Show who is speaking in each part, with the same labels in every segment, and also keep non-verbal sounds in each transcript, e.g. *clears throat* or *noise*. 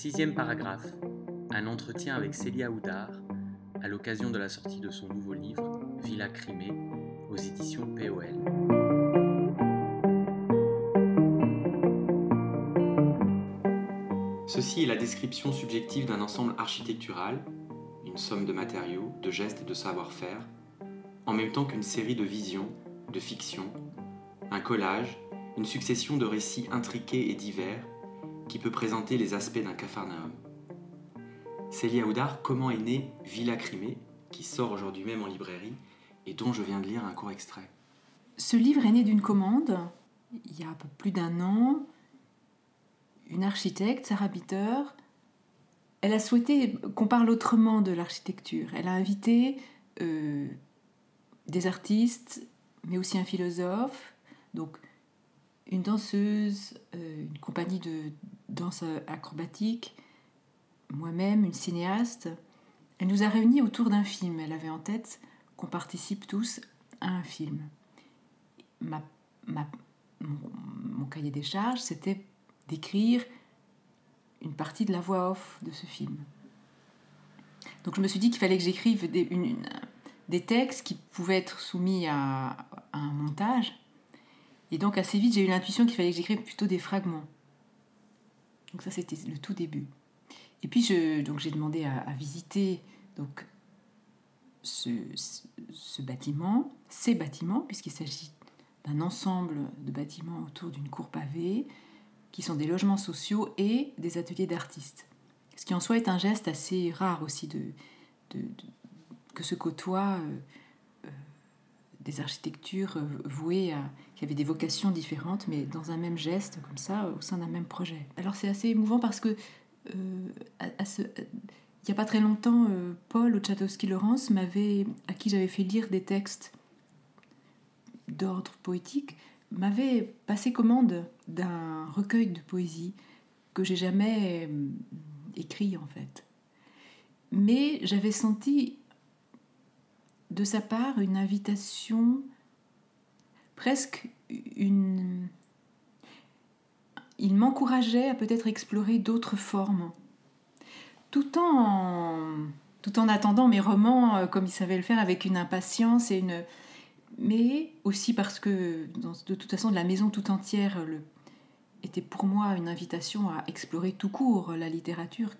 Speaker 1: Sixième paragraphe. Un entretien avec Célia Houdard à l'occasion de la sortie de son nouveau livre Villa Crimée aux éditions POL. Ceci est la description subjective d'un ensemble architectural, une somme de matériaux, de gestes et de savoir-faire, en même temps qu'une série de visions, de fictions, un collage, une succession de récits intriqués et divers qui peut présenter les aspects d'un capharnaüm. Célia Houdard, comment est née Villa Crimée, qui sort aujourd'hui même en librairie et dont je viens de lire un court extrait
Speaker 2: Ce livre est né d'une commande, il y a un peu plus d'un an. Une architecte, Sarah Bitter, elle a souhaité qu'on parle autrement de l'architecture. Elle a invité euh, des artistes, mais aussi un philosophe, donc une danseuse, euh, une compagnie de danse acrobatique, moi-même, une cinéaste. Elle nous a réunis autour d'un film. Elle avait en tête qu'on participe tous à un film. Mon, cahier des charges, c'était d'écrire une partie de la voix off de ce film. Donc je me suis dit qu'il fallait que j'écrive des, des, textes qui pouvaient être soumis à, à un montage. Et donc assez vite, j'ai eu l'intuition qu'il fallait que j'écrive plutôt des fragments. Donc ça, c'était le tout début. Et puis je, donc j'ai demandé à, visiter donc ce, ce, bâtiment, ces bâtiments, puisqu'il s'agit d'un ensemble de bâtiments autour d'une cour pavée, qui sont des logements sociaux et des ateliers d'artistes. Ce qui en soi est un geste assez rare aussi de, de, que se côtoient euh, euh, des architectures euh, vouées à, qui avaient des vocations différentes, mais dans un même geste, comme ça, au sein d'un même projet. Alors c'est assez émouvant parce que euh, il n'y a pas très longtemps, euh, Paul Ochatowski-Laurence m'avait, à qui j'avais fait lire des textes d'ordre poétique, m'avait passé commande d'un recueil de poésie que j'ai jamais euh, écrit en fait. Mais j'avais senti de sa part une invitation, presque une, il m'encourageait à peut-être explorer d'autres formes, tout en, tout en attendant mes romans euh, comme il savait le faire avec une impatience et une mais aussi parce que de toute façon de la maison tout entière le, était pour moi une invitation à explorer tout court la littérature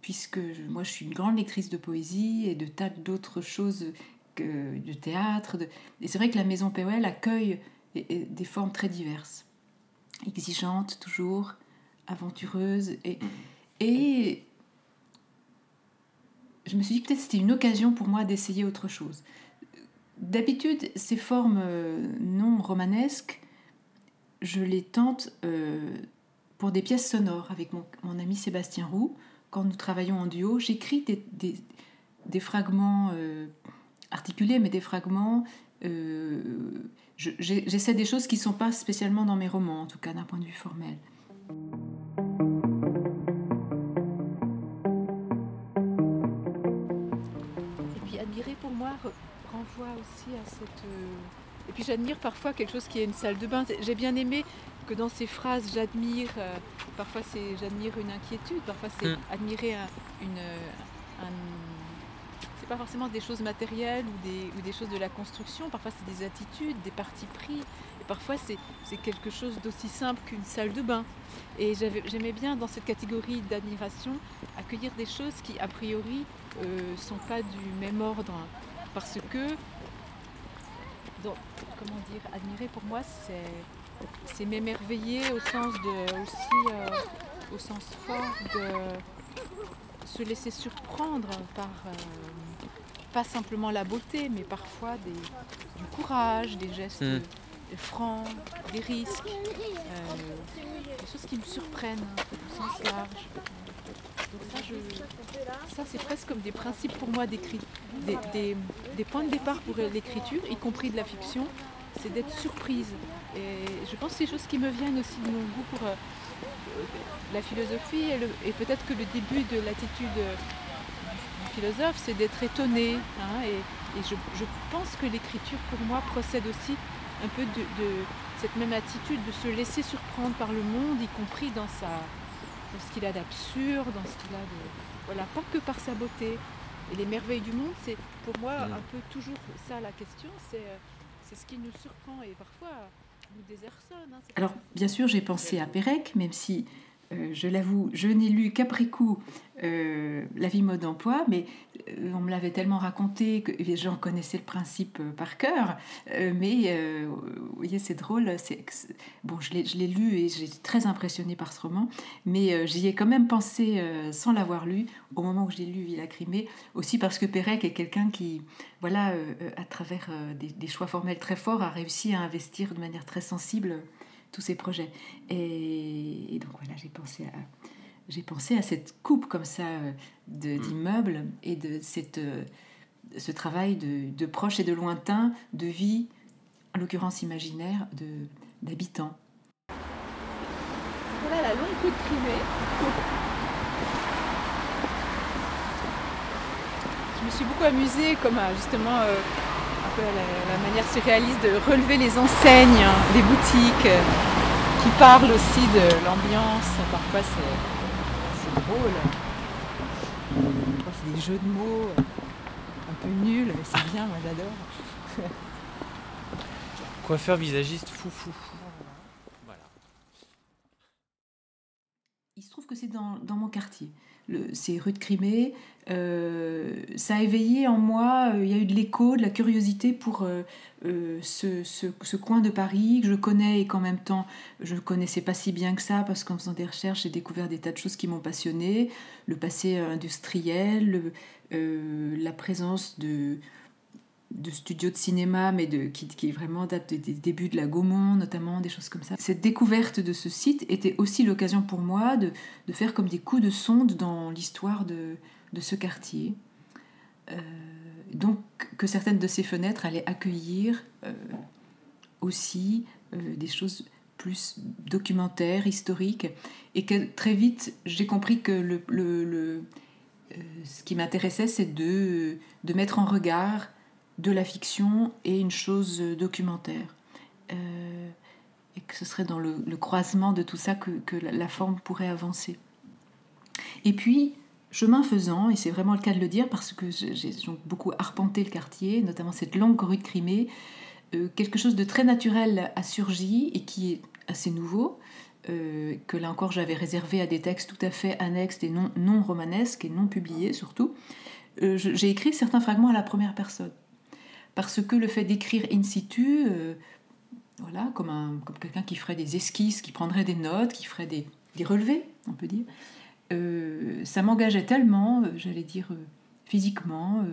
Speaker 2: puisque moi je suis une grande lectrice de poésie et de tas d'autres choses que de théâtre et c'est vrai que la maison POL accueille des formes très diverses exigeante toujours, aventureuse. Et, et je me suis dit peut-être c'était une occasion pour moi d'essayer autre chose. D'habitude, ces formes euh, non romanesques, je les tente euh, pour des pièces sonores avec mon, mon, ami Sébastien Roux. Quand nous travaillons en duo, j'écris des, des, des, fragments euh, articulés, mais des fragments j'essaie des choses qui ne sont pas spécialement dans mes romans, en tout cas d'un point de vue formel. Et puis admirer pour moi renvoie aussi à cette... Euh, et puis j'admire parfois quelque chose qui est une salle de bain. J'ai bien aimé que dans ces phrases, j'admire, euh, parfois c'est j'admire une inquiétude, parfois c'est mm. admirer une, un pas forcément des choses matérielles ou des, ou des, choses de la construction, parfois c'est des attitudes, des partis pris, et parfois c'est quelque chose d'aussi simple qu'une salle de bain. Et j'aimais bien dans cette catégorie d'admiration accueillir des choses qui a priori ne euh, sont pas du même ordre, parce que, comment dire, admirer pour moi c'est m'émerveiller au sens de aussi euh, au sens fort de se laisser surprendre par euh, pas simplement la beauté, mais parfois des, du courage, des gestes hmm. francs, des risques, euh, des choses qui me surprennent au sens large. Donc ça, ça c'est presque comme des principes pour moi d'écrit, des, des, points de départ pour l'écriture, y compris de la fiction, c'est d'être surprise. Et je pense que c'est des choses qui me viennent aussi de mon goût pour euh, la philosophie et, et peut-être que le début de l'attitude philosophe, c'est d'être étonné. Hein, et, je, pense que l'écriture, pour moi, procède aussi un peu de, cette même attitude de se laisser surprendre par le monde, y compris dans sa, dans ce qu'il a d'absurde, dans ce qu'il a de... Voilà, pas que par sa beauté. Et les merveilles du monde, c'est pour moi un peu toujours ça la question, c'est ce qui nous surprend et parfois nous désarçonne. Hein, Alors, bien sûr, j'ai pensé à Pérec, même si euh, je l'avoue, je n'ai lu qu'après coup euh, La vie mode d'emploi, mais euh, on me l'avait tellement raconté que j'en connaissais le principe par cœur. mais vous voyez, c'est drôle. Bon, je l'ai, lu et j'ai été très impressionnée par ce roman, mais j'y ai quand même pensé sans l'avoir lu au moment où j'ai lu Villa Crimée, aussi parce que Pérec est quelqu'un qui, voilà, à travers des, choix formels très forts, a réussi à investir de manière très sensible tous ces projets. Et, donc voilà, j'ai pensé à j'ai pensé à cette coupe comme ça euh, mm. d'immeubles et de cette, euh, ce travail de, de proche et de lointain, de vie, en l'occurrence imaginaire, d'habitants. Voilà la longue route Crimée. Je me suis beaucoup amusée comme justement euh, la, manière surréaliste de relever les enseignes des boutiques euh, qui parlent aussi de l'ambiance. Parfois c'est drôle. C'est des jeux de mots un peu nuls, mais c'est bien, moi j'adore.
Speaker 1: Coiffeur visagiste foufou.
Speaker 2: Voilà. Il se trouve que c'est dans, mon quartier c'est rue de Crimée. Euh, ça a éveillé en moi, euh, il y a eu de l'écho, de la curiosité pour euh, ce, coin de Paris que je connais et qu'en même temps je ne connaissais pas si bien que ça parce qu'en faisant des recherches j'ai découvert des tas de choses qui m'ont passionné, le passé industriel, la présence de, de studios de cinéma, mais de, qui, qui vraiment date des débuts de la Gaumont, notamment, des choses comme ça. Cette découverte de ce site était aussi l'occasion pour moi de, de, faire comme des coups de sonde dans l'histoire de, de, ce quartier. Euh, donc que certaines de ces fenêtres allaient accueillir euh, aussi euh, des choses plus documentaires, historiques, et que très vite j'ai compris que le, le, le ce qui m'intéressait, c'est de, de mettre en regard de la fiction et une chose documentaire. Euh, et que ce serait dans le, croisement de tout ça que, la, forme pourrait avancer. Et puis, chemin faisant, et c'est vraiment le cas de le dire parce que j'ai beaucoup arpenté le quartier, notamment cette longue rue de Crimée, euh, quelque chose de très naturel a surgi et qui est assez nouveau, euh, que là encore j'avais réservé à des textes tout à fait annexes et non, non romanesques et non publiés surtout. j'ai écrit certains fragments à la première personne parce que le fait d'écrire in situ, euh, voilà, comme, un, comme quelqu'un qui ferait des esquisses, qui prendrait des notes, qui ferait des, des relevés, on peut dire, euh, ça m'engageait tellement, euh, j'allais dire physiquement,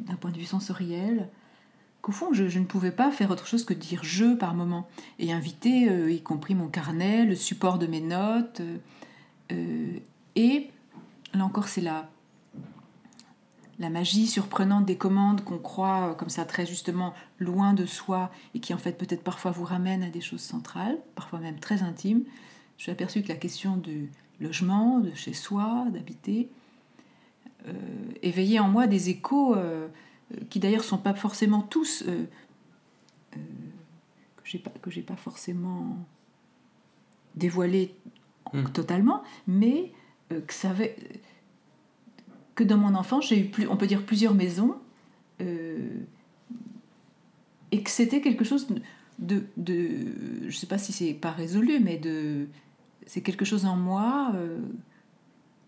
Speaker 2: d'un point de vue sensoriel, qu'au fond, je, ne pouvais pas faire autre chose que dire je par moment, et inviter, y compris mon carnet, le support de mes notes, et là encore, c'est là la magie surprenante des commandes qu'on croit euh, comme ça très justement loin de soi et qui en fait peut-être parfois vous ramène à des choses centrales, parfois même très intimes. Je suis aperçu que la question du logement, de chez soi, d'habiter, euh, éveillait en moi des échos euh, qui d'ailleurs sont pas forcément tous que j'ai pas que j'ai pas forcément dévoilés hmm. totalement, mais que ça avait que dans mon enfance, j'ai eu, plus, on peut dire, plusieurs maisons, euh, et que c'était quelque chose de, de, je ne sais pas si c'est pas résolu, mais de, c'est quelque chose en moi euh,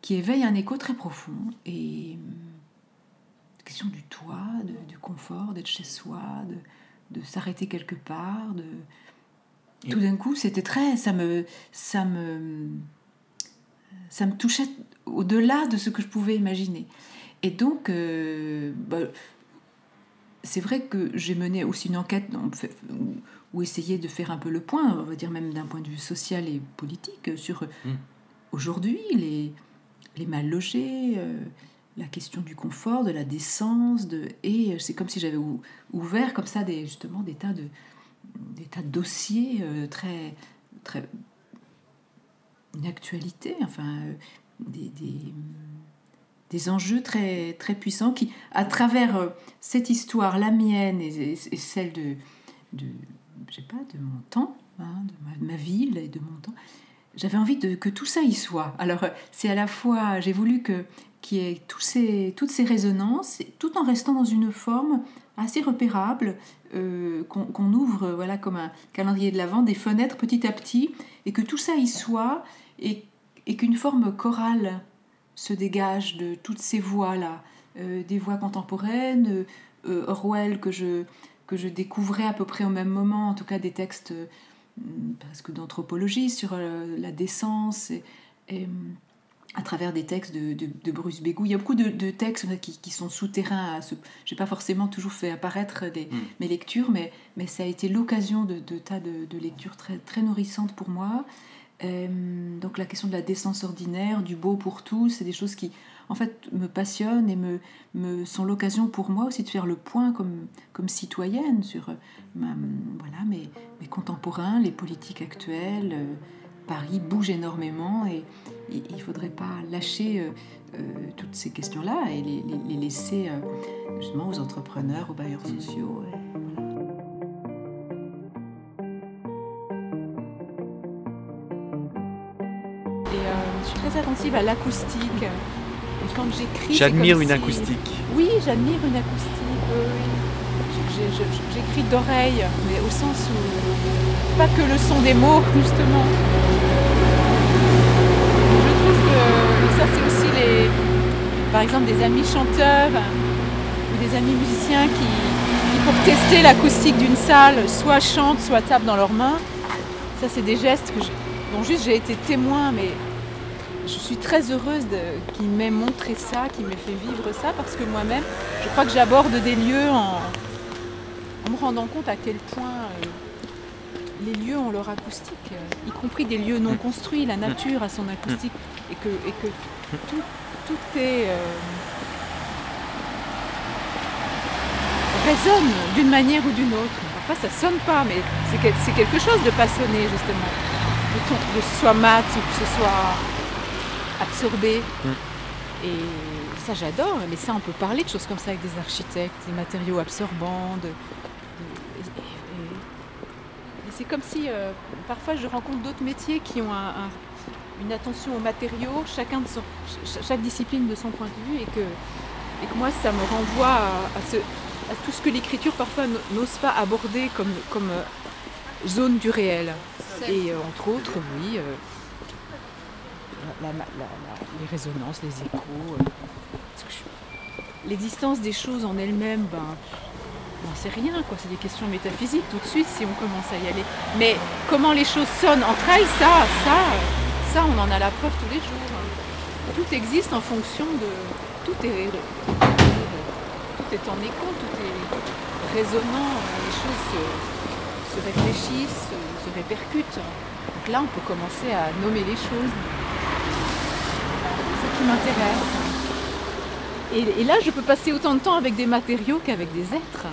Speaker 2: qui éveille un écho très profond. Et la question du toit, du confort, d'être chez soi, de, de s'arrêter quelque part, de tout d'un coup, c'était très, ça me, ça me, ça me touchait au-delà de ce que je pouvais imaginer. Et donc, euh, bah, c'est vrai que j'ai mené aussi une enquête ou essayé de faire un peu le point, on va dire même d'un point de vue social et politique, sur hmm. aujourd'hui les, les mal logés, euh, la question du confort, de la décence, de, et c'est comme si j'avais ouvert comme ça des, justement des tas de, des tas de dossiers euh, très, très une actualité, enfin, des, des, enjeux très, très puissants qui, à travers euh, cette histoire, la mienne et, celle de, de, pas, de mon temps, hein, de ma, ville et de mon temps, j'avais envie de, que tout ça y soit. Alors, c'est à la fois, j'ai voulu que qu'il y ait tous ces, toutes ces résonances, tout en restant dans une forme assez repérable, euh, qu'on ouvre voilà comme un calendrier de l'Avent, des fenêtres petit à petit, et que tout ça y soit, et, et qu'une forme chorale se dégage de toutes ces voix-là, euh, des voix contemporaines, euh, Orwell que je, que je découvrais à peu près au même moment, en tout cas des textes presque d'anthropologie sur la décence et à travers des textes de, de, Bruce Bégou. Il y a beaucoup de, textes qui, qui, sont souterrains. Je n'ai pas forcément toujours fait apparaître des, hmm. mes lectures, mais, mais ça a été l'occasion de, tas de, lectures très, très nourrissantes pour moi. Euh, donc la question de la décence ordinaire, du beau pour tous, c'est des choses qui en fait me passionnent et me, sont l'occasion pour moi aussi de faire le point comme, citoyenne sur voilà, mes, contemporains, les politiques actuelles. Euh, Paris bouge énormément et il ne faudrait pas lâcher euh, euh, toutes ces questions-là et les, laisser euh, justement aux entrepreneurs, aux bailleurs sociaux. Très attentive à l'acoustique. Quand j'écris,
Speaker 3: j'admire une acoustique.
Speaker 2: Oui, j'admire une acoustique. J'écris d'oreille, mais au sens où pas que le son des mots, justement, ça, c'est aussi les, par exemple des amis chanteurs ou des amis musiciens qui, pour tester l'acoustique d'une salle, soit chantent, soit tapent dans leurs mains. Ça, c'est des gestes que dont juste j'ai été témoin, mais je suis très heureuse qu'il m'ait montré ça, qu'il m'ait fait vivre ça, parce que moi-même, je crois que j'aborde des lieux en, me rendant compte à quel point euh, les lieux ont leur acoustique, euh, y compris des lieux non construits, la nature a son acoustique, et que, tout, est. Euh, résonne d'une manière ou d'une autre. Parfois ça sonne pas, mais c'est quelque chose de passionné justement. Que ce soit mat ou que ce soit absorbé. Et ça j'adore, mais ça on peut parler de choses comme ça avec des architectes, des matériaux absorbants, de, c'est comme si euh, parfois je rencontre d'autres métiers qui ont une attention aux matériaux, chacun de son, chaque discipline de son point de vue, et que, et que moi ça me renvoie à, ce, à tout ce que l'écriture parfois n'ose pas aborder comme, comme euh, zone du réel. Et euh, entre autres, oui, les résonances, les échos. L'existence des choses en elles-mêmes, ben, c'est rien, quoi. C'est des questions métaphysiques tout de suite si on commence à y aller. Mais comment les choses sonnent entre elles, ça, ça, ça, on en a la preuve tous les jours. Tout existe en fonction de. Tout est, tout est en écho, tout est résonnant, les choses se, réfléchissent, se, répercutent. Donc là, on peut commencer à nommer les choses. M'intéresse. Et, là, je peux passer autant de temps avec des matériaux qu'avec des êtres.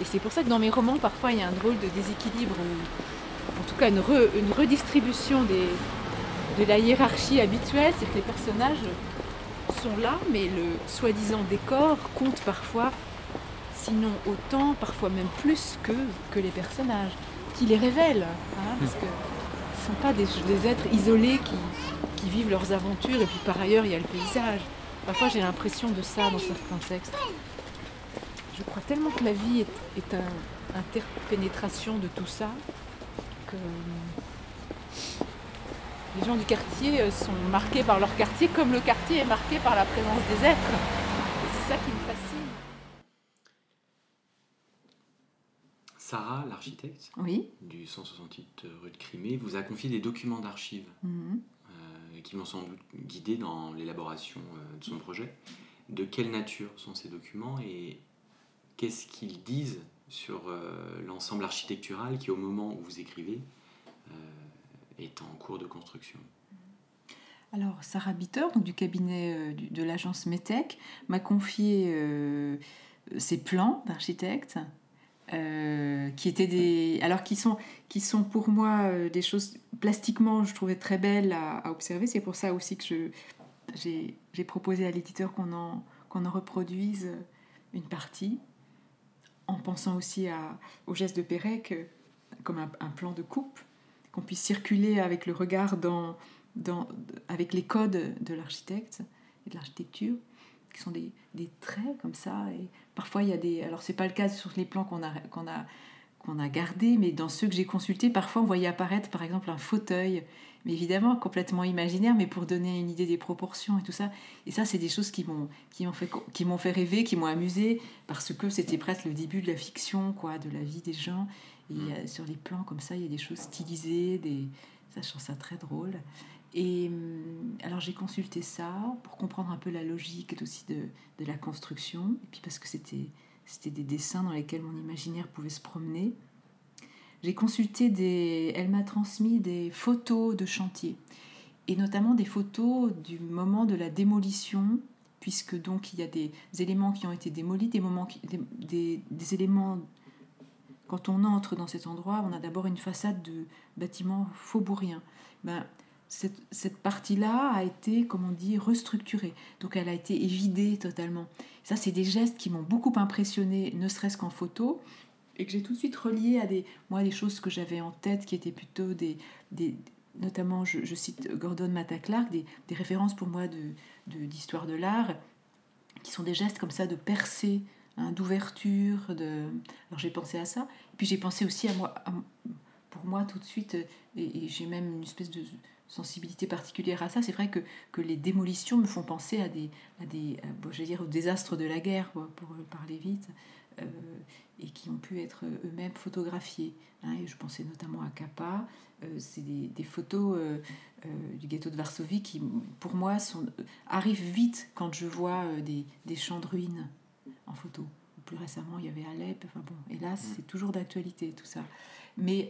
Speaker 2: Et c'est pour ça que dans mes romans, parfois, il y a un drôle de déséquilibre, ou en tout cas une, redistribution de la hiérarchie habituelle, c'est que les personnages sont là, mais le soi-disant décor compte parfois, sinon autant, parfois même plus que, que les personnages, qui les révèlent, hein, parce que ce ne sont pas des, êtres isolés qui, qui vivent leurs aventures, et puis par ailleurs, il y a le paysage. Parfois, j'ai l'impression de ça dans certains textes je crois tellement que la vie est, une interpénétration de tout ça que les gens du quartier euh, sont marqués par leur quartier comme le quartier est marqué par la présence des êtres. Et c'est ça qui me fascine.
Speaker 1: Sarah, l'architecte du 168 rue de Crimée, vous a confié des documents d'archives mhm. euh, qui m'ont sans doute guidé dans l'élaboration euh, de son projet. De quelle nature sont ces documents et qu'est-ce qu'ils disent sur euh, l'ensemble architectural qui, au moment où vous écrivez, euh, est en cours de construction?
Speaker 2: Alors, Sarah Bitter, donc du cabinet de l'agence METEC, m'a confié ses plans d'architecte, qui étaient des. Alors, qui sont, qui sont pour moi des choses plastiquement, je trouvais très belles à, observer. C'est pour ça aussi que j'ai proposé à l'éditeur qu'on en, qu'on en reproduise une partie en pensant aussi à, au geste de Pérec comme un, plan de coupe qu'on puisse circuler avec le regard dans, dans, avec les codes de l'architecte et de l'architecture, qui sont des, des, traits comme ça. Et parfois, il y a des. Alors, c'est pas le cas sur les plans qu'on a, qu'on a, qu'on a gardés, mais dans ceux que j'ai consultés, parfois, on voyait apparaître, par exemple, un fauteuil mais évidemment complètement imaginaire, mais pour donner une idée des proportions et tout ça. Et ça, c'est des choses qui m'ont qui m'ont fait qui m'ont fait rêver, qui m'ont amusé, parce que c'était presque le début de la fiction, quoi, de la vie des gens. Et sur les plans comme ça, il y a des choses stylisées, des ça, je trouve ça très drôle. Et hum, alors j'ai consulté ça pour comprendre un peu la logique aussi de, de la construction, et puis parce que c'était des dessins dans lesquels mon imaginaire pouvait se promener. J'ai consulté des. Elle m'a transmis des photos de chantier, et notamment des photos du moment de la démolition, puisque donc il y a des éléments qui ont été démolis, des, moments des, des, éléments. Quand on entre dans cet endroit, on a d'abord une façade de bâtiment faubourien. Ben, cette, cette partie-là a été, comme on dit, restructurée. Donc elle a été évidée totalement. Ça, c'est des gestes qui m'ont beaucoup impressionné, ne serait-ce qu'en photo, et que j'ai tout de suite relié à des, moi, des choses que j'avais en tête qui étaient plutôt des, des notamment, je, cite Gordon Matta Clark, des, des, références pour moi de, d'histoire de, l'art, qui sont des gestes comme ça de percée, hein, d'ouverture. De... Alors j'ai pensé à ça. Puis j'ai pensé aussi à moi, pour moi tout de suite, et, j'ai même une espèce de sensibilité particulière à ça. C'est vrai que, que les démolitions me font penser à des, à des bon, je dire, au désastre de la guerre, pour parler vite. Euh, et qui ont pu être eux-mêmes photographiés. Hein, et je pensais notamment à Kappa. Euh, c'est des, photos euh, du ghetto de Varsovie qui, pour moi, sont, arrivent vite quand je vois des, des, champs de ruines en photo. Plus récemment, il y avait Alep. Enfin bon, hélas, mm. c'est toujours d'actualité tout ça. Mais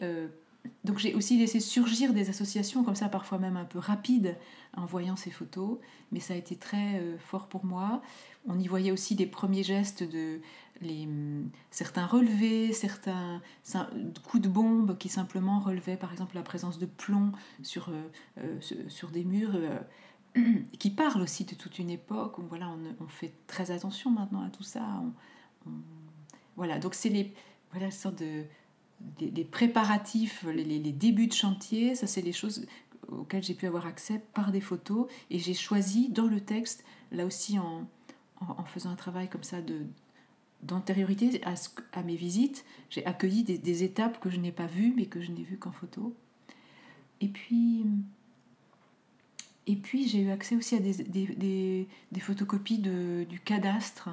Speaker 2: donc j'ai aussi laissé surgir des associations comme ça, parfois même un peu rapides, en voyant ces photos, mais ça a été très fort pour moi. On y voyait aussi des premiers gestes de les, certains relevés, certains coups de bombe qui simplement relevaient par exemple la présence de plomb sur, euh, euh, sur des murs, euh, *clears throat* qui parlent aussi de toute une époque voilà, on, fait très attention maintenant à tout ça. voilà, donc c'est les voilà, sorte de les, préparatifs, les, débuts de chantier, ça c'est les choses auxquelles j'ai pu avoir accès par des photos et j'ai choisi dans le texte, là aussi en, faisant un travail comme ça de d'antériorité à, mes visites, j'ai accueilli des, étapes que je n'ai pas vues, mais que je n'ai vues qu'en photo. Et puis, et puis j'ai eu accès aussi à des, des, des photocopies de, du cadastre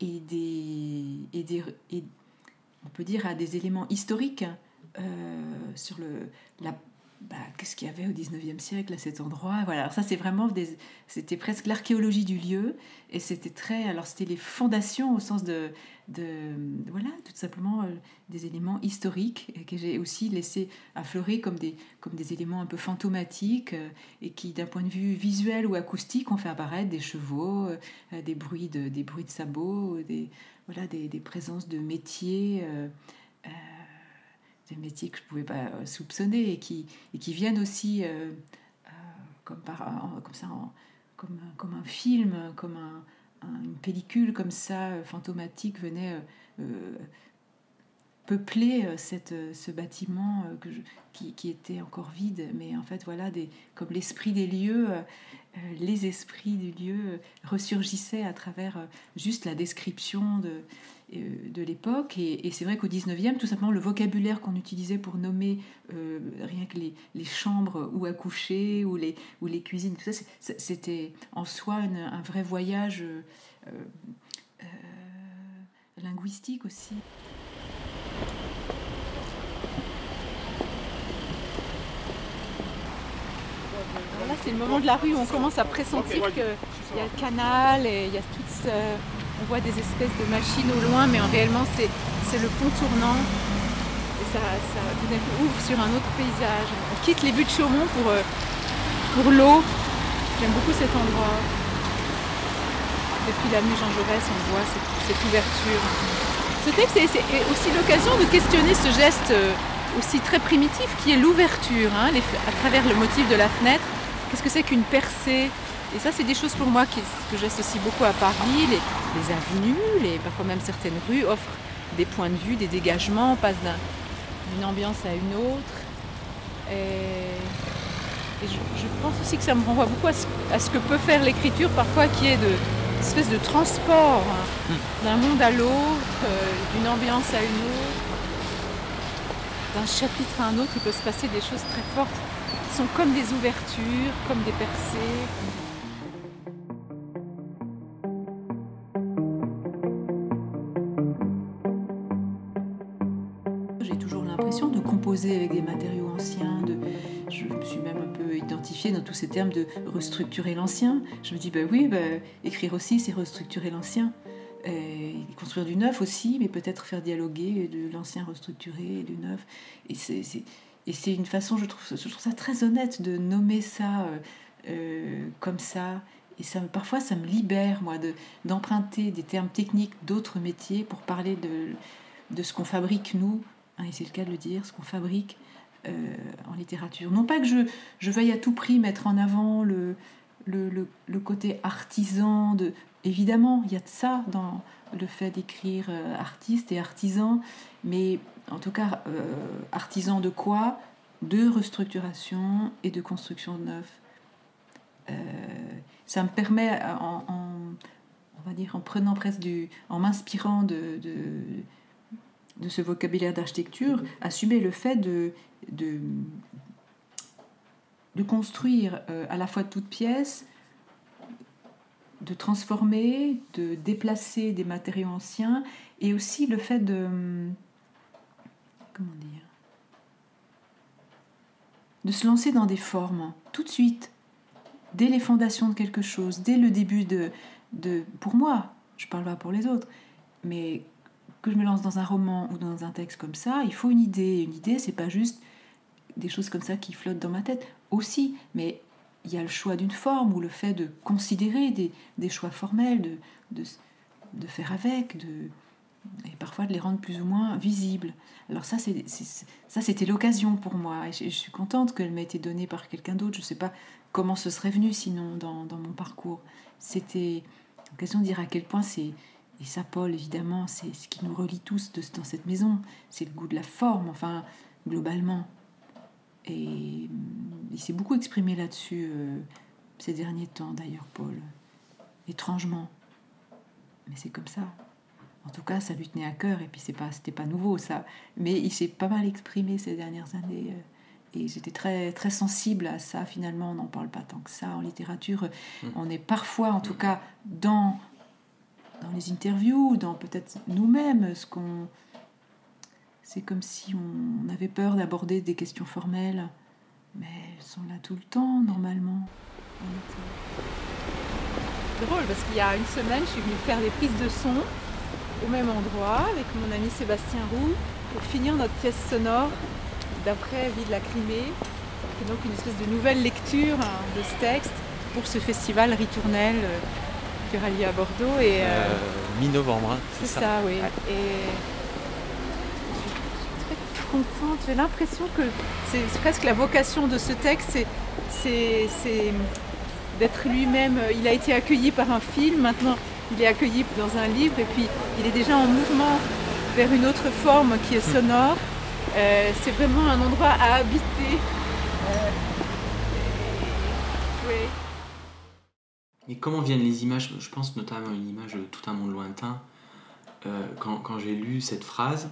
Speaker 2: et des, et des on peut dire à des éléments historiques euh, sur le, la, bah, qu'est-ce qu'il y avait au 19e siècle à cet endroit Voilà, ça c'est vraiment c'était presque l'archéologie du lieu et c'était très, alors c'était les fondations au sens de, de voilà, tout simplement euh, des éléments historiques que j'ai aussi laissé affleurer comme des, comme des éléments un peu fantomatiques euh, et qui d'un point de vue visuel ou acoustique ont fait apparaître des chevaux, des bruits de, des bruits de sabots, des, voilà, des, des présences de métiers des métiers que je ne pouvais pas euh, soupçonner et qui, et qui viennent aussi euh, euh, comme, par, comme ça, comme, comme un film, comme un, une pellicule comme ça, fantomatique, venait peupler cette, ce bâtiment que qui, qui, était encore vide. Mais en fait, voilà, des, comme l'esprit des lieux, les esprits du lieu ressurgissaient à travers juste la description de euh, de l'époque. Et, c'est vrai qu'au 19e, tout simplement, le vocabulaire qu'on utilisait pour nommer euh, rien que les, chambres où accoucher ou les, ou les cuisines, tout ça, c'était en soi un vrai voyage euh, linguistique aussi. Là, c'est le moment de la rue où on commence à pressentir qu'il y a le canal et il y a on voit des espèces de machines au loin, mais en réellement c'est, le pont tournant. Et ça, ça tout d'un coup ouvre sur un autre paysage. On quitte les buts de Chaumont pour, euh, pour l'eau. J'aime beaucoup cet endroit. Depuis l'avenue Jean Jaurès, on voit cette, ouverture. Ce texte est, aussi l'occasion de questionner ce geste euh, aussi très primitif qui est l'ouverture, hein, à travers le motif de la fenêtre. Qu'est-ce que c'est qu'une percée? Et ça, c'est des choses pour moi qui, que j'associe beaucoup à Paris. Les, les, avenues, les, parfois même certaines rues offrent des points de vue, des dégagements, on passe d'une ambiance à une autre. je, pense aussi que ça me renvoie beaucoup à ce, que peut faire l'écriture parfois, qui est de espèce de transport hein, hmm. d'un monde à l'autre, euh, d'une ambiance à une autre, d'un chapitre à un autre. Il peut se passer des choses très fortes qui sont comme des ouvertures, comme des percées. J'ai toujours l'impression de composer avec des matériaux anciens, je me suis même un peu identifiée dans tous ces termes de restructurer l'ancien. Je me dis, bah oui, bah, écrire aussi, c'est restructurer l'ancien. Construire du neuf aussi, mais peut-être faire dialoguer de l'ancien restructuré et du neuf. Et c'est une façon, je trouve, je trouve ça très honnête de nommer ça euh, euh, comme ça. Et ça, parfois, ça me libère, moi, d'emprunter des termes techniques d'autres métiers pour parler de, de ce qu'on fabrique, nous, hein, et c'est le cas de le dire, ce qu'on fabrique euh, en littérature. Non pas que je, je, veuille à tout prix mettre en avant le, le, le, côté artisan de... Évidemment, il y a de ça dans le fait d'écrire euh, artiste et artisan, mais en tout cas, euh, artisan de quoi? De restructuration et de construction de neuf. ça me permet, en, on va dire, en prenant presque du, en m'inspirant de, de, de, ce vocabulaire d'architecture, assumer le fait de, de, de construire euh, à la fois toutes pièces, de transformer, de déplacer des matériaux anciens, et aussi le fait de... Comment dire De se lancer dans des formes, tout de suite, dès les fondations de quelque chose, dès le début de... de pour moi, je parle pas pour les autres, mais que je me lance dans un roman ou dans un texte comme ça, il faut une idée. Une idée, c'est pas juste des choses comme ça qui flottent dans ma tête aussi, mais il y a le choix d'une forme ou le fait de considérer des, des choix formels, de, de, de, faire avec, de, et parfois de les rendre plus ou moins visibles. Alors ça, c'est, ça c'était l'occasion pour moi, et je, suis contente qu'elle m'ait été donnée par quelqu'un d'autre. Je ne sais pas comment ce serait venu sinon dans, dans mon parcours. C'était l'occasion de dire à quel point c'est... Et ça, Paul, évidemment, c'est ce qui nous relie tous dans cette maison. C'est le goût de la forme, enfin, globalement. Et il s'est beaucoup exprimé là-dessus euh, ces derniers temps, d'ailleurs, Paul. Étrangement. Mais c'est comme ça. En tout cas, ça lui tenait à cœur, et puis c'est pas, c'était pas nouveau, ça. Mais il s'est pas mal exprimé ces dernières années. Euh, et j'étais très, très sensible à ça, finalement. On n'en parle pas tant que ça en littérature. Mmh. On est parfois, en tout cas, dans, dans les interviews, dans peut-être nous-mêmes, ce qu'on c'est comme si on avait peur d'aborder des questions formelles, mais elles sont là tout le temps, normalement. C'est drôle parce qu'il y a une semaine, je suis venue faire des prises de son au même endroit avec mon ami Sébastien Roux pour finir notre pièce sonore d'après Vie de la Crimée. C'est donc une espèce de nouvelle lecture hein, de ce texte pour ce festival Ritournelle euh, qui aura lieu à Bordeaux.
Speaker 1: Et, euh, euh, Mi-novembre, hein,
Speaker 2: c'est ça. ça. oui. Et contente. J'ai l'impression que c'est presque la vocation de ce texte, c'est d'être lui-même. Il a été accueilli par un film, maintenant il est accueilli dans un livre, et puis il est déjà en mouvement vers une autre forme qui est sonore. Euh, c'est vraiment un endroit à habiter. Euh,
Speaker 1: et comment viennent les images? Je pense notamment à une image tout un monde lointain. Euh, quand j'ai lu cette phrase,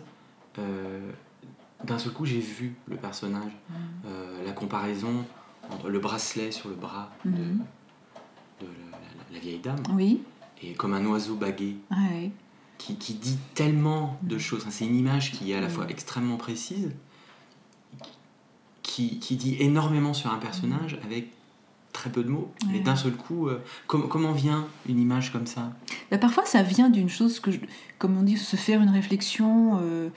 Speaker 1: d'un seul coup, j'ai vu le personnage, mm. euh, la comparaison entre le bracelet sur le bras de, mm. la, vieille dame,
Speaker 2: oui.
Speaker 1: et comme un oiseau bagué, qui, dit tellement de choses. C'est une image qui est à la fois extrêmement précise, qui, dit énormément sur un personnage mm. avec très peu de mots. Et d'un seul coup, euh, comment vient une image comme ça?
Speaker 2: Bah, Parfois, ça vient d'une chose que, comme on dit, se faire une réflexion. Euh,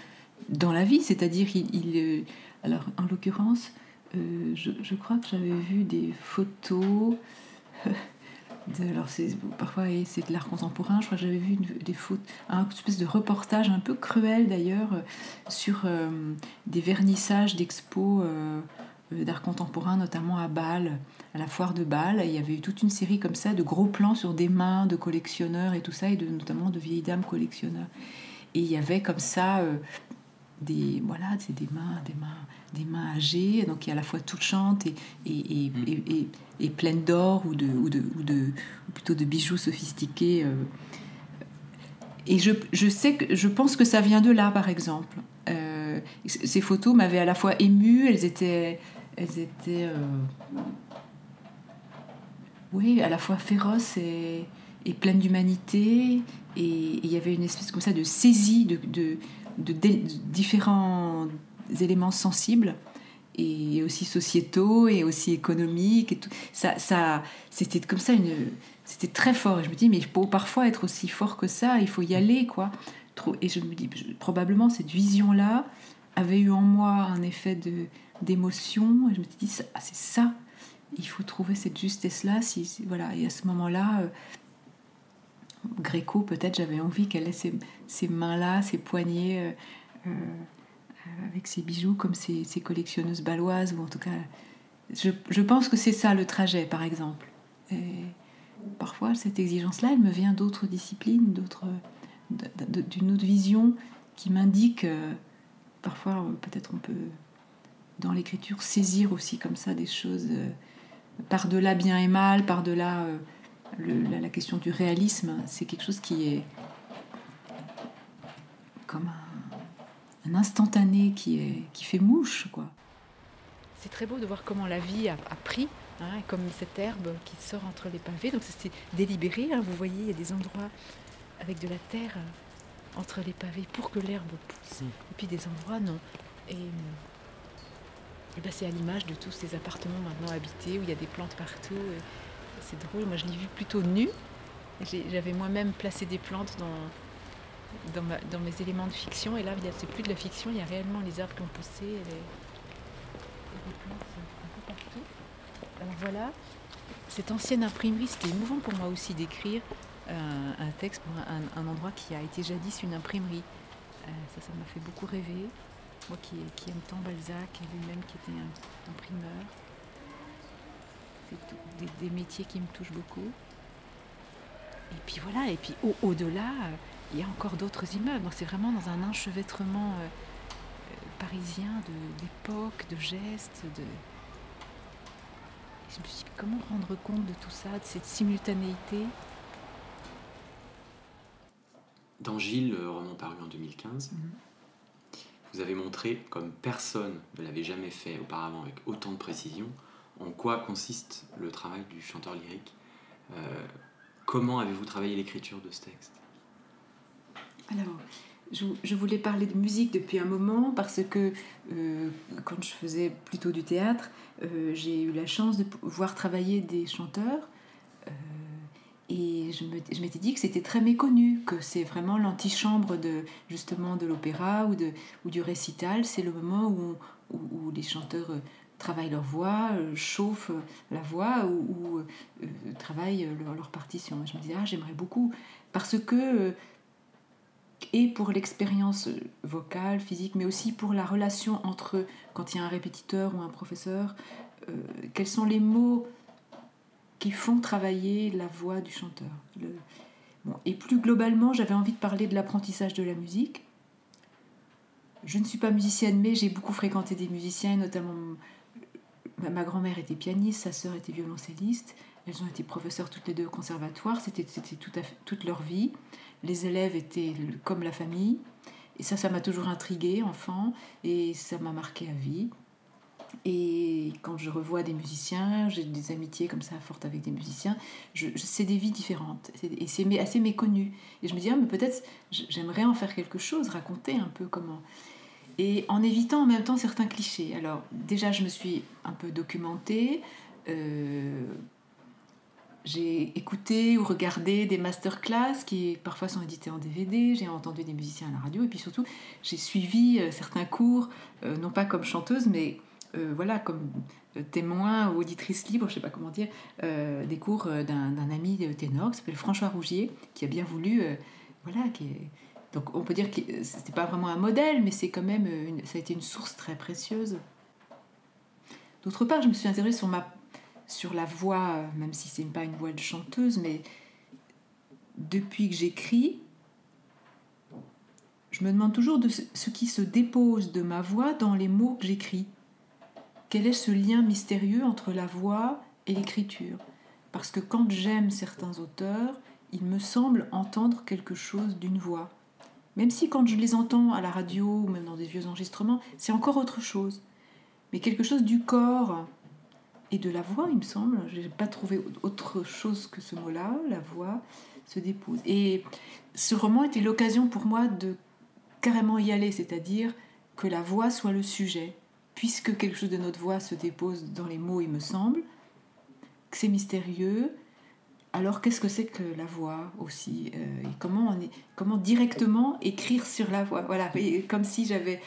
Speaker 2: dans la vie, c'est-à-dire il, euh, alors en l'occurrence, euh, je, crois que j'avais vu des photos. De, alors c'est parfois c'est de l'art contemporain. Je crois que j'avais vu des photos, un espèce de reportage un peu cruel d'ailleurs sur euh, des vernissages d'expos d'art contemporain, notamment à Bâle, à la foire de Bâle. il y avait eu toute une série comme ça de gros plans sur des mains de collectionneurs et tout ça, et notamment de vieilles dames collectionneurs. Et il y avait comme ça des voilà, c'est des mains, des mains, des mains âgées, donc qui à la fois touchantes et, et, et, mm. et pleines d'or ou de, ou de, ou de plutôt de bijoux sophistiqués. Euh. Et je, je, sais que je pense que ça vient de là, par exemple. Euh, ces photos m'avaient à la fois émue, elles étaient, elles étaient, euh, oui, à la fois féroces et, et pleines d'humanité. Et il y avait une espèce comme ça de saisie de, de de, différents éléments sensibles et aussi sociétaux et aussi économiques et tout. Ça, c'était comme ça une, c'était très fort. Et je me dis mais pour parfois être aussi fort que ça, il faut y aller quoi. Et je me dis probablement cette vision là avait eu en moi un effet de d'émotion. Et je me dis ah, c'est ça. Il faut trouver cette justesse là. Si, voilà. Et à ce moment là. Euh, Gréco, peut-être j'avais envie qu'elle ait ces, mains-là, ces poignets euh, euh, avec ses bijoux comme ces, collectionneuses baloises, ou en tout cas, je, pense que c'est ça le trajet, par exemple. Et parfois, cette exigence-là, elle me vient d'autres disciplines, d'autres, d'une autre vision qui m'indique, euh, parfois, peut-être on peut, dans l'écriture, saisir aussi comme ça des choses par-delà bien et mal, par-delà la, question du réalisme, c'est quelque chose qui est comme un, instantané qui, est, qui fait mouche. quoi. C'est très beau de voir comment la vie a, pris, hein, comme cette herbe qui sort entre les pavés. Donc c'est délibéré, hein, vous voyez, il y a des endroits avec de la terre entre les pavés pour que l'herbe pousse. Et puis des endroits non. Et, ben c'est à l'image de tous ces appartements maintenant habités où il y a des plantes partout c'est drôle, moi je l'ai vu plutôt nu. J'avais moi-même placé des plantes dans, dans, mes éléments de fiction, et là c'est plus de la fiction, il y a réellement les arbres qui ont poussé, et les, plantes un peu partout. Alors voilà, cette ancienne imprimerie, c'était émouvant pour moi aussi d'écrire euh, un, texte pour un, endroit qui a été jadis une imprimerie. Euh, ça, ça m'a fait beaucoup rêver. Moi qui, aime tant Balzac, lui-même qui était un imprimeur des, métiers qui me touchent beaucoup. Et puis voilà, et puis au-delà, il y a encore d'autres immeubles. C'est vraiment dans un enchevêtrement euh, euh, parisien d'époque, de, gestes. De... je me suis dit, comment rendre compte de tout ça, de cette simultanéité?
Speaker 1: Dans Gilles, roman paru en 2015, mhm. vous avez montré, comme personne ne l'avait jamais fait auparavant avec autant de précision, en quoi consiste le travail du chanteur lyrique euh, Comment avez-vous travaillé l'écriture de ce texte?
Speaker 2: Alors, je, voulais parler de musique depuis un moment parce que euh, quand je faisais plutôt du théâtre, euh, j'ai eu la chance de voir travailler des chanteurs. et je m'étais dit que c'était très méconnu, que c'est vraiment l'antichambre de justement de l'opéra ou, ou du récital. C'est le moment où, où les chanteurs travaillent leur voix, euh, chauffent la voix ou, euh, travaillent leur, partition. je me disais, ah, j'aimerais beaucoup, parce que, euh, et pour l'expérience vocale, physique, mais aussi pour la relation entre, quand il y a un répétiteur ou un professeur, quels sont les mots qui font travailler la voix du chanteur? et plus globalement, j'avais envie de parler de l'apprentissage de la musique. Je ne suis pas musicienne, mais j'ai beaucoup fréquenté des musiciens, notamment ma grand-mère était pianiste, sa sœur était violoncelliste. Elles ont été professeurs toutes les deux au conservatoire. C'était tout toute leur vie. Les élèves étaient comme la famille. Et ça, ça m'a toujours intriguée, enfant. Et ça m'a marqué à vie. Et quand je revois des musiciens, j'ai des amitiés comme ça fortes avec des musiciens, je, c'est des vies différentes. Et c'est assez méconnu. Et je me dis, ah, peut-être j'aimerais en faire quelque chose, raconter un peu comment et en évitant en même temps certains clichés. Alors déjà, je me suis un peu documentée. Euh, j'ai écouté ou regardé des masterclass qui parfois sont édités en DVD, j'ai entendu des musiciens à la radio et puis surtout j'ai suivi euh, certains cours, euh, non pas comme chanteuse mais voilà comme témoin ou auditrice libre, je sais pas comment dire, des cours d'un ami ténor qui s'appelle François Rougier qui a bien voulu, voilà, donc on peut dire que c'était pas vraiment un modèle, mais c'est quand même ça a été une source très précieuse. D'autre part, je me suis intéressée sur, ma, sur la voix, même si c'est pas une voix de chanteuse, mais depuis que j'écris, je me demande toujours ce qui se dépose de ma voix dans les mots que j'écris. Quel est ce lien mystérieux entre la voix et l'écriture? Parce que quand j'aime certains auteurs, il me semble entendre quelque chose d'une voix. Même si quand je les entends à la radio ou même dans des vieux enregistrements, c'est encore autre chose. Mais quelque chose du corps et de la voix, il me semble. Je n'ai pas trouvé autre chose que ce mot-là, la voix se dépose. Et ce roman était l'occasion pour moi de carrément y aller, c'est-à-dire que la voix soit le sujet. Puisque quelque chose de notre voix se dépose dans les mots, il me semble, que c'est mystérieux, alors qu'est-ce que c'est que la voix aussi euh, et comment, on est, comment directement écrire sur la voix? Voilà, comme si j'avais,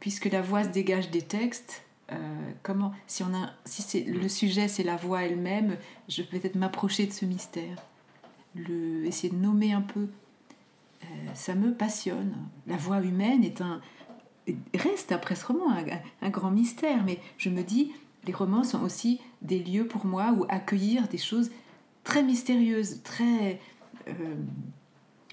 Speaker 2: puisque la voix se dégage des textes, euh, comment, si, on a, si c'est, le sujet c'est la voix elle-même, je vais peut-être m'approcher de ce mystère, le, essayer de nommer un peu. Euh, ça me passionne. La voix humaine est un, reste après ce roman un, un grand mystère, mais je me dis, les romans sont aussi des lieux pour moi où accueillir des choses très mystérieuse, très... Euh,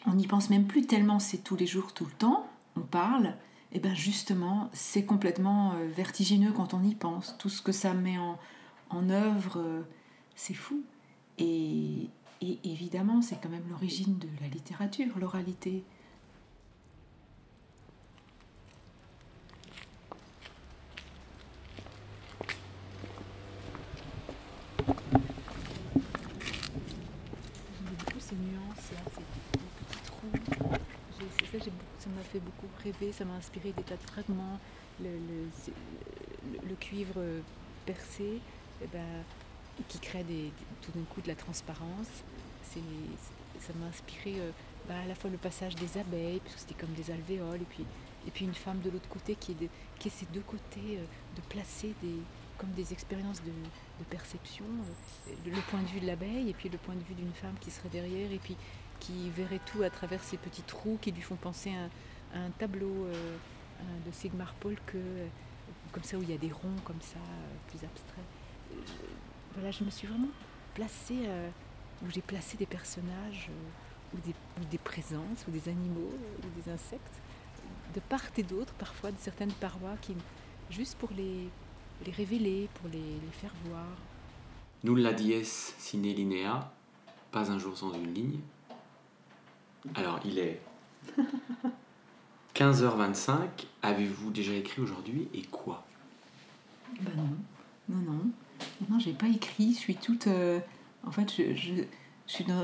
Speaker 2: on n'y pense même plus tellement c'est tous les jours, tout le temps, on parle, et bien justement, c'est complètement euh, vertigineux quand on y pense. Tout ce que ça met en, en œuvre, euh, c'est fou. Et, et évidemment, c'est quand même l'origine de la littérature, l'oralité. Ça m'a fait beaucoup rêver, ça m'a inspiré des tas de fragments. Le, cuivre percé, eh ben, qui crée tout d'un coup de la transparence. Ça m'a inspiré euh, bah, à la fois le passage des abeilles, puisque c'était comme des alvéoles, et puis, une femme de l'autre côté qui est, de, ces deux côtés, euh, de placer des, comme des expériences de, perception, euh, le point de vue de l'abeille et puis le point de vue d'une femme qui serait derrière, et puis qui verrait tout à travers ces petits trous qui lui font penser à, un tableau euh, de Sigmar Polke, euh, comme ça où il y a des ronds comme ça, plus abstraits. voilà, je me suis vraiment placée, où j'ai placé des personnages, ou des, des, présences, ou des animaux, ou des insectes, de part et d'autre, parfois de certaines parois, qui, juste pour les, les révéler, pour les, les faire voir.
Speaker 1: Nulla dies sine linea, pas un jour sans une ligne. Alors, il est 15h25. Avez-vous déjà écrit aujourd'hui et quoi?
Speaker 2: Ben non, non, non. Non, j'ai pas écrit. Je suis toute. Euh, en fait, je, je, suis dans.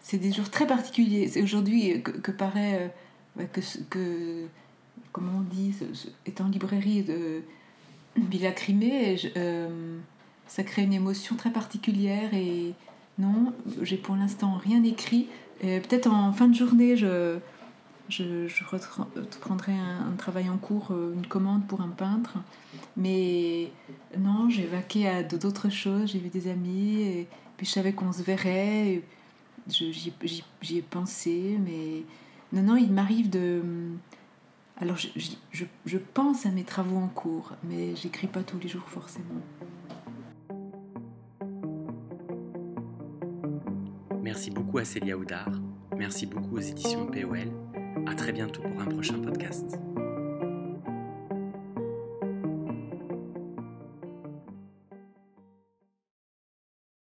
Speaker 2: C'est des jours très particuliers. C'est aujourd'hui que, paraît. Euh, que, que. Comment on dit Est en librairie de Villa Crimée. Euh, ça crée une émotion très particulière et. Non, j'ai pour l'instant rien écrit. Peut-être en fin de journée, je, je, reprendrai un, travail en cours, euh, une commande pour un peintre. Mais non, j'ai vaqué à d'autres choses. J'ai vu des amis, et puis je savais qu'on se verrait. J'y ai pensé, mais non, non, il m'arrive de. Alors, je, pense à mes travaux en cours, mais j'écris pas tous les jours forcément.
Speaker 1: Merci beaucoup à Célia Oudard. Merci beaucoup aux éditions POL. À très bientôt pour un prochain podcast.